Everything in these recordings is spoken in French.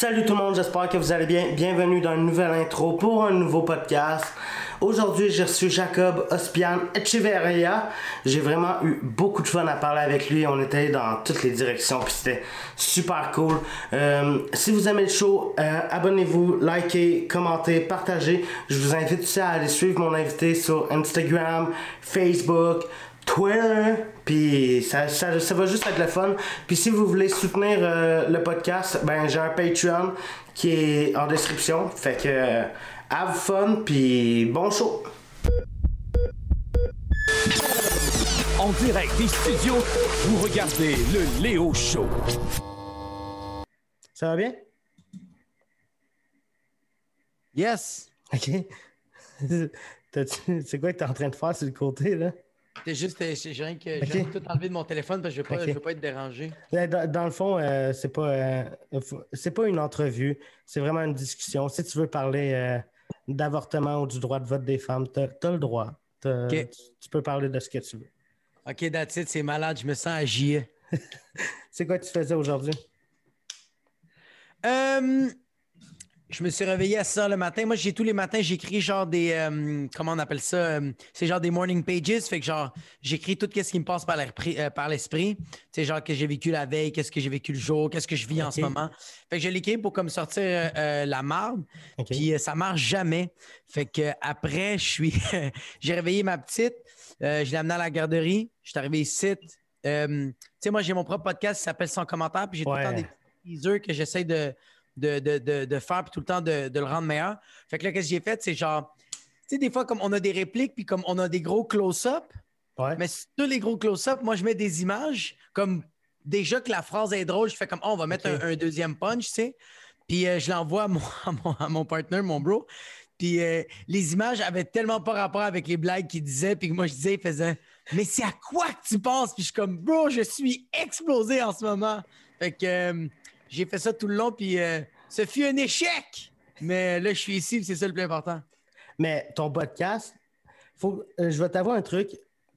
Salut tout le monde, j'espère que vous allez bien. Bienvenue dans une nouvelle intro pour un nouveau podcast. Aujourd'hui, j'ai reçu Jacob Ospian Echeverria. J'ai vraiment eu beaucoup de fun à parler avec lui. On était dans toutes les directions, puis c'était super cool. Euh, si vous aimez le show, euh, abonnez-vous, likez, commentez, partagez. Je vous invite aussi à aller suivre mon invité sur Instagram, Facebook, Twitter, puis ça, ça, ça va juste être le fun. Puis si vous voulez soutenir euh, le podcast, ben j'ai un Patreon qui est en description. Fait que euh, have fun, puis bon show. En direct des studios, vous regardez le Léo Show. Ça va bien? Yes! Ok. C'est quoi que t'es en train de faire sur le côté là? C'est juste, euh, j'ai rien que tout enlevé de mon téléphone parce que je veux je veux pas être dérangé. Dans, dans le fond, euh, c'est pas euh, c'est pas une entrevue, c'est vraiment une discussion. Si tu veux parler euh, d'avortement ou du droit de vote des femmes, t'as as le droit. Tu, tu peux parler de ce que tu veux. Ok, that's it, c'est malade, je me sens à JE. C'est quoi que tu faisais aujourd'hui? Euh, je me suis réveillé à 6 heures le matin. Moi, j'ai tous les matins, j'écris genre des. euh, comment on appelle ça? euh, c'est genre des morning pages. Fait que genre, j'écris tout ce qui me passe par l'esprit. euh, par l'esprit. Tu sais, genre, que j'ai vécu la veille, qu'est-ce que j'ai vécu le jour, qu'est-ce que je vis en ce moment. Fait que je l'écris pour comme sortir euh, la marde. Puis ça marche jamais. Fait que après, je suis. j'ai réveillé ma petite. je l'ai amenée à la garderie. Je suis arrivé ici. Tu sais, moi, j'ai mon propre podcast qui s'appelle Sans commentaire. Puis j'ai tout le temps des teasers que j'essaie de, de, de, de, de faire. Puis tout le temps de, le rendre meilleur. Fait que là, qu'est-ce que j'ai fait? C'est genre. Tu sais, des fois, comme on a des répliques, puis comme on a des gros close-up, Ouais. mais sur tous les gros close-up, moi, je mets des images comme déjà que la phrase est drôle, je fais comme, oh, on va mettre un, un deuxième punch, tu sais. Puis euh, je l'envoie à mon, à, mon, à mon partner, mon bro. Puis euh, les images avaient tellement pas rapport avec les blagues qu'il disait, puis que moi, je disais, il faisait, mais c'est à quoi que tu penses? Puis je suis comme, bro, je suis explosé en ce moment. Fait que euh, j'ai fait ça tout le long, puis euh, ce fut un échec. Mais là, je suis ici, c'est ça le plus important. Mais ton podcast, faut, euh, je vais t'avouer un truc.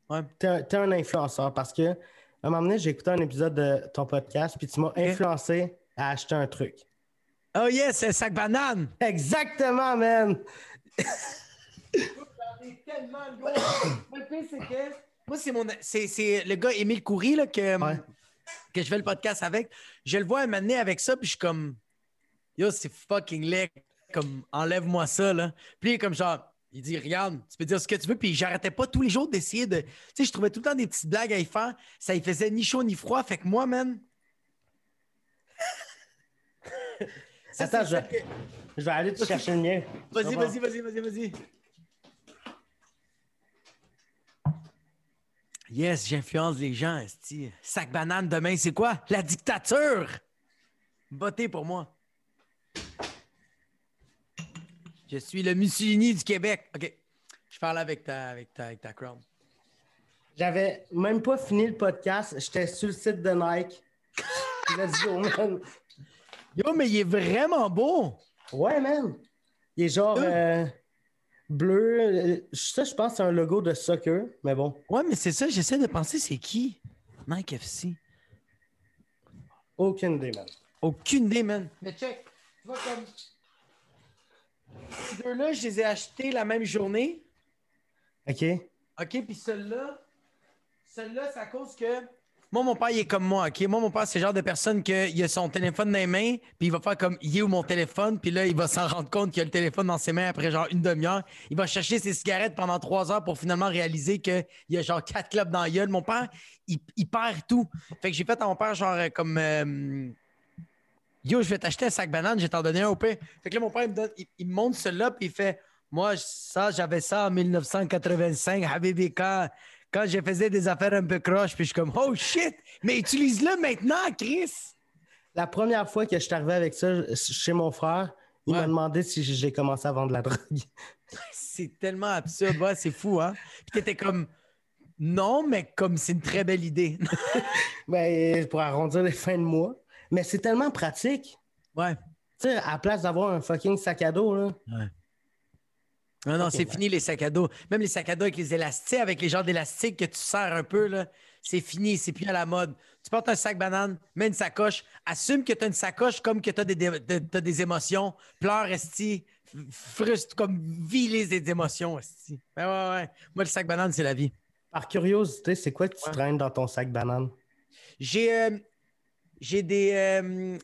Ouais. T'es un, t'es un influenceur parce que à un moment donné, j'ai écouté un épisode de ton podcast, puis tu m'as influencé à acheter un truc. Oh yes, c'est sac banane! Exactement, man! J'en ai tellement le gros. Le pire, c'est que. Moi, c'est mon. C'est, le gars Émile Coury là, que, Ouais. que je fais le podcast avec. Je le vois m'amener avec ça, puis je suis comme. Yo, c'est fucking laid. Comme, enlève-moi ça, là. Puis comme genre. Il dit, regarde, tu peux dire ce que tu veux. Puis j'arrêtais pas tous les jours d'essayer de. Tu sais, je trouvais tout le temps des petites blagues à y faire. Ça y faisait ni chaud ni froid. Fait que moi, man. Ça, Attends, je, ça que- je vais aller te chercher le mien. Vas-y, vas-y, vas-y, vas-y, vas-y. Yes, j'influence les gens, esti. Sac banane demain, c'est quoi? La dictature! Votez pour moi. Je suis le Mussolini du Québec. OK. Je parle avec ta, avec ta, avec ta crowd. J'avais même pas fini le podcast. J'étais sur le site de Nike. Let's go, man. Yo, mais il est vraiment beau! Ouais, man. Il est genre euh, bleu. Ça, je pense que c'est un logo de soccer, mais bon. Ouais, mais c'est ça, j'essaie de penser, c'est qui? Nike FC. Aucune idée, man. Aucune idée, man. Mais check, tu vois comme. Ces deux-là, je les ai achetés la même journée. OK? OK, puis celui-là, celui-là, c'est à cause que. Moi, mon père, il est comme moi, OK? Moi, mon père, c'est le genre de personne qu'il a son téléphone dans les mains, puis il va faire comme, il est où mon téléphone? Puis là, il va s'en rendre compte qu'il a le téléphone dans ses mains après genre une demi-heure. Il va chercher ses cigarettes pendant trois heures pour finalement réaliser qu'il y a genre quatre clubs dans la gueule. Mon père, il, il perd tout. Fait que j'ai fait à mon père, genre, euh, comme. euh, Yo, je vais t'acheter un sac banane, je vais t'en donner un au pire. Fait que là, mon père, il me, donne, il, il me montre celui-là, puis il fait Moi, ça, j'avais ça en 1985, Habibi, quand, quand je faisais des affaires un peu croches, puis je suis comme Oh shit, mais utilise-le maintenant, Chris. La première fois que je suis arrivé avec ça chez mon frère, il Ouais. m'a demandé si j'ai commencé à vendre la drogue. C'est tellement absurde, ouais, c'est fou, hein? Puis t'étais comme Non, mais comme c'est une très belle idée. Ben, pour arrondir les fins de mois. Mais c'est tellement pratique. ouais. Tu sais, à la place d'avoir un fucking sac à dos, là. Non, non, Ok, c'est ouais. fini les sacs à dos. Même les sacs à dos avec les élastiques, avec les genres d'élastiques que tu serres un peu, là. c'est fini, c'est plus à la mode. Tu portes un sac banane, mets une sacoche, assume que tu as une sacoche comme que tu as des, des- émotions, pleure, esti, frustre, comme vis les émotions, esti. Ben ouais, ouais. Moi, le sac banane, c'est la vie. Par curiosité, c'est quoi que tu Ouais. traînes dans ton sac banane? J'ai euh, j'ai des euh,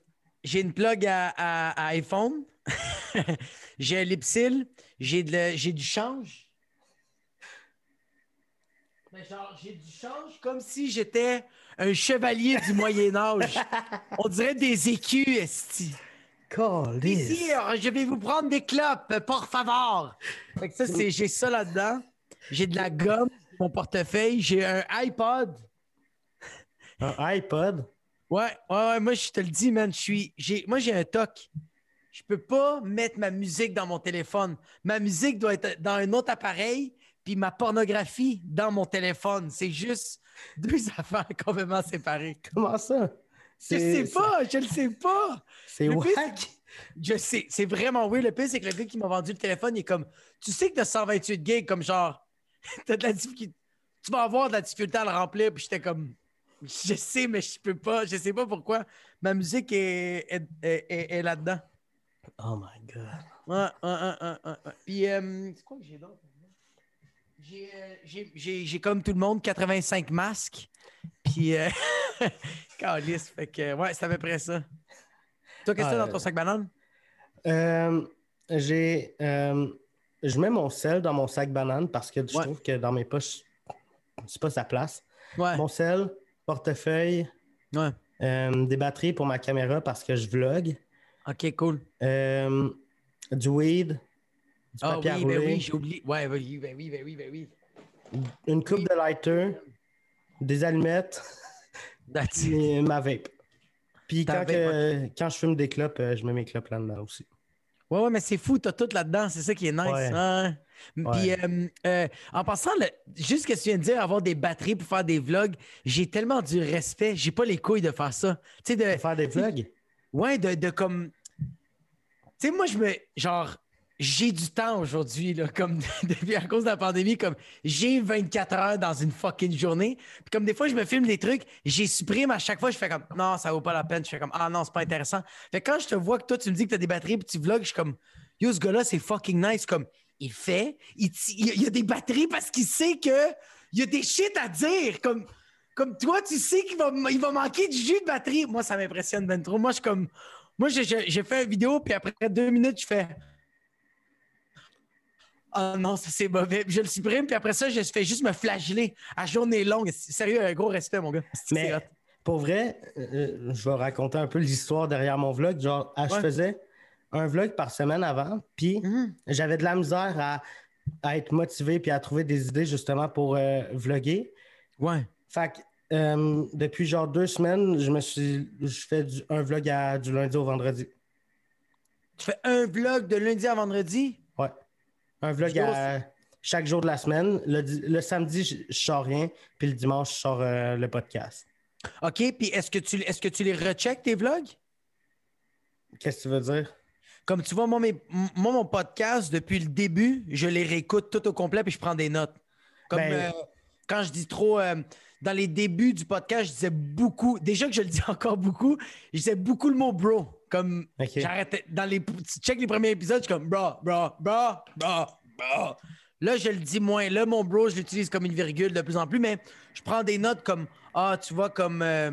j'ai une plug à, à- à iPhone. j'ai un lipsil. J'ai de le- j'ai du change. Mais genre, j'ai du change comme si j'étais un chevalier du Moyen Âge. On dirait des écus, esti. Euh, je vais vous prendre des clopes, por favor. Fait que ça, c'est, j'ai ça là-dedans. J'ai de la gomme, mon portefeuille. J'ai un iPod. Un iPod? Ouais, ouais, ouais, moi, je te le dis, man, je suis. J'ai, moi, j'ai un toc. Je peux pas mettre ma musique dans mon téléphone. Ma musique doit être dans un autre appareil, puis ma pornographie dans mon téléphone. C'est juste deux affaires complètement séparées. Comment ça? Je sais pas, je le sais pas. C'est wack. Je sais, c'est vraiment weird. Le pire, c'est que le gars qui m'a vendu le téléphone, il est comme Tu sais que t'as 128 gigs, comme genre, t'as de la difficulté. Tu vas avoir de la difficulté à le remplir. Puis j'étais comme Je sais, mais je peux pas. Je sais pas pourquoi. Ma musique est, est, est- est- est là-dedans. Oh my god. Ouais, ouais, ouais, ouais, ouais, ouais. Puis, euh, c'est quoi que j'ai d'autre? J'ai, euh, j'ai- j'ai- j'ai comme tout le monde 85 masques. Puis, euh, calice, fait que, ouais, c'est à peu près ça. Toi, qu'est-ce que t'as Ah, dans ton sac banane? Euh, j'ai. euh, je mets mon sel dans mon sac banane parce que je Ouais. trouve que dans mes poches, c'est pas sa place. Ouais, Mon sel, portefeuille, ouais. euh, des batteries pour ma caméra parce que je vlog, OK, cool. euh, du weed, du Ah papier à oui, ben oui, j'ai oublié. Ouais, ben oui, ben oui, ben oui, ben oui. une coupe de lighter, des allumettes et ma vape. Puis quand, vape, que- quand je fume des clopes, euh, je mets mes clopes là-dedans aussi. Ouais, ouais, mais c'est fou, t'as tout là-dedans, c'est ça qui est nice. Ouais. hein? Puis, euh, euh, en passant, le- juste ce que tu viens de dire, avoir des batteries pour faire des vlogs, j'ai tellement du respect, j'ai pas les couilles de faire ça. Tu sais, de, faire des vlogs? Ouais, de, de comme. Tu sais, moi, je me. Genre, j'ai du temps aujourd'hui, là, comme depuis à cause de la pandémie, comme j'ai 24 heures dans une fucking journée. Puis comme des fois, je me filme des trucs, j'ai supprime à chaque fois, je fais comme non, ça vaut pas la peine. Je fais comme ah non, c'est pas intéressant. Fait que quand je te vois que toi, tu me dis que t'as des batteries puis tu vlogs, je suis comme yo, ce gars-là, c'est fucking nice. Comme il fait, il, y a- des batteries parce qu'il sait que il y a des shit à dire. Comme. Comme toi, tu sais qu'il va, il va manquer du jus de batterie. Moi, ça m'impressionne ben trop. Moi, je comme. Moi, j'ai- fait une vidéo, puis après deux minutes, je fais. Oh non, ça c'est mauvais. Je le supprime, puis après ça, je fais juste me flageller à journée longue. Sérieux, un gros respect, mon gars. C'est Mais pour vrai, euh, je vais raconter un peu l'histoire derrière mon vlog. Genre, ah, je Ouais. faisais un vlog par semaine avant, puis Mhm. j'avais de la misère à, à être motivé puis à trouver des idées justement pour euh, vlogger. Ouais. Fait que euh, depuis genre deux semaines, je me suis je fais du- un vlog à- du lundi au vendredi. Tu fais un vlog de lundi à vendredi? Ouais. Un vlog à chaque jour de la semaine. Le samedi, je, je sors rien, puis le dimanche, je sors euh, le podcast. OK, puis est-ce que, tu, est-ce que tu les recheckes, tes vlogs? Qu'est-ce que tu veux dire? Comme tu vois, moi, mes- moi, mon podcast, depuis le début, je les réécoute tout au complet puis je prends des notes. Comme Ben- euh, quand je dis trop, euh, dans les débuts du podcast, je disais beaucoup, déjà que je le dis encore beaucoup, je disais beaucoup le mot bro. Comme j'arrêtais, dans les, tu check les premiers épisodes, je suis comme bro, bro, bro, bro, bro. Là, je le dis moins. Là, mon bro, je l'utilise comme une virgule de plus en plus, mais je prends des notes comme, ah, tu vois, comme. euh,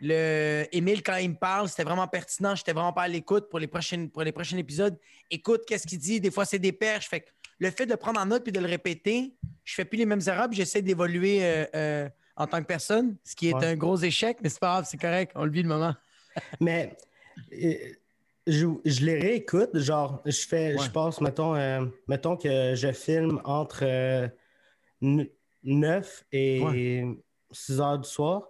le Émile, quand il me parle, c'était vraiment pertinent. J'étais vraiment pas à l'écoute pour les prochaines pour les prochains épisodes. Écoute, qu'est-ce qu'il dit? Des fois, c'est des perches. Fait que le fait de le prendre en note puis de le répéter, je fais plus les mêmes erreurs puis j'essaie d'évoluer euh, euh, en tant que personne, ce qui est Ouais. un gros échec, mais c'est pas grave, c'est correct. On le vit le moment. Mais euh, je, je les réécoute, genre, je fais, Ouais. je passe, mettons, euh, mettons que je filme entre euh, 9 et 6 heures du soir.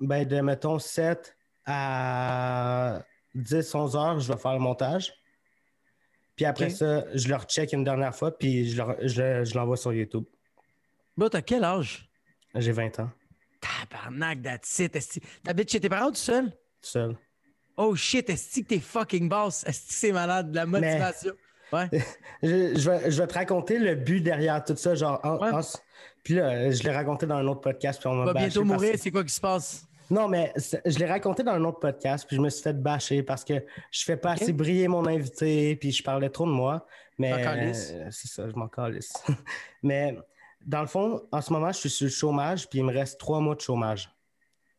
Ben, de, mettons, 7 à 10, 11 heures, je vais faire le montage. Puis après ça, je le recheck une dernière fois, puis je le- je je l'envoie sur YouTube. Bro, t'as quel âge? J'ai 20 ans, Tabarnak, that's it. esti. T'habites chez tes parents tout seul? tout seul. Oh shit, est-ce que t'es fucking boss? Est-ce que c'est malade? De la motivation. Ouais. je, je vais, je vais te raconter le but derrière tout ça. Genre, en- Ouais. en- puis là, je l'ai raconté dans un autre podcast. Puis on m'a bâché bientôt mourir, c'est quoi qui se passe? Non, mais je l'ai raconté dans un autre podcast, puis je me suis fait bâcher parce que je fais pas assez briller mon invité, puis je parlais trop de moi. Mais euh, c'est ça, je m'en calisse. mais dans le fond, en ce moment, je suis sur le chômage, puis il me reste trois mois de chômage.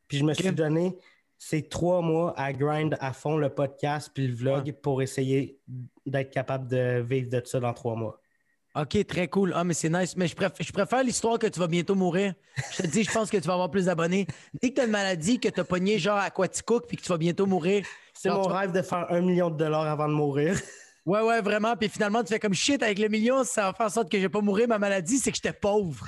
Puis je me suis donné ces trois mois à grind à fond le podcast puis le vlog pour essayer d'être capable de vivre de ça dans trois mois. OK, très cool. Ah, mais c'est nice. Mais je, préf- je préfère l'histoire que tu vas bientôt mourir. Je te dis, je pense que tu vas avoir plus d'abonnés. Dès que tu as une maladie, que tu as pogné genre à Quaticook puis que tu vas bientôt mourir. C'est mon rêve de faire un million de dollars avant de mourir. Ouais, ouais, vraiment. Puis finalement, tu fais comme shit avec le million, ça va faire en sorte que je vais pas mourir. Ma maladie, c'est que j'étais pauvre.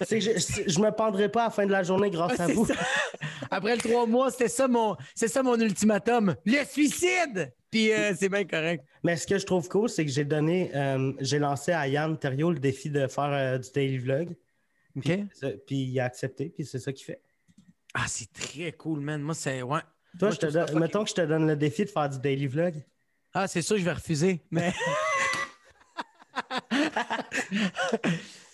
Je, je, me pendrai pas à la fin de la journée grâce à vous. ça. Après le trois mois, c'était ça mon, c'est ça mon ultimatum. Le suicide! Puis euh, c'est bien correct. Mais ce que je trouve cool, c'est que j'ai donné, euh, j'ai lancé à Yann Thériault le défi de faire euh, du daily vlog. Ça- Puis il a accepté, puis c'est ça qu'il fait. Ah, c'est très cool, man. Moi, c'est. Ouais. Toi, Moi, je te trouve ça donne- fucking- mettons que je te donne le défi de faire du daily vlog. Ah, c'est sûr, je vais refuser. Mais.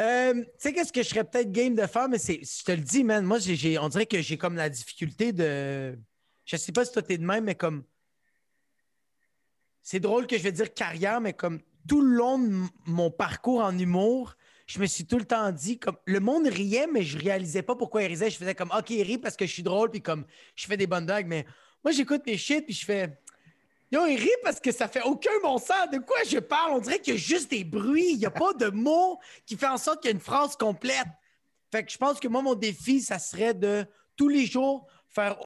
Euh, tu sais, qu'est-ce que je serais peut-être game de faire, mais c'est, je te le dis, man, moi, j'ai, on dirait que j'ai comme la difficulté de. Je sais pas si toi, t'es de même, mais comme. C'est drôle que je vais dire carrière, mais comme tout le long de mon parcours en humour, je me suis tout le temps dit, comme. Le monde riait, mais je réalisais pas pourquoi il riait. Je faisais comme, OK, il rit parce que je suis drôle, puis comme, je fais des bonnes blagues, mais moi, j'écoute mes shit, puis je fais. Yo, il rit parce que ça fait aucun bon sens. De quoi je parle? On dirait qu'il y a juste des bruits. Il n'y a pas de mots qui fait en sorte qu'il y a une phrase complète. Fait que je pense que moi, mon défi, ça serait de tous les jours faire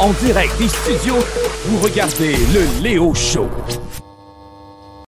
En direct des studios, vous regardez le Léo Show.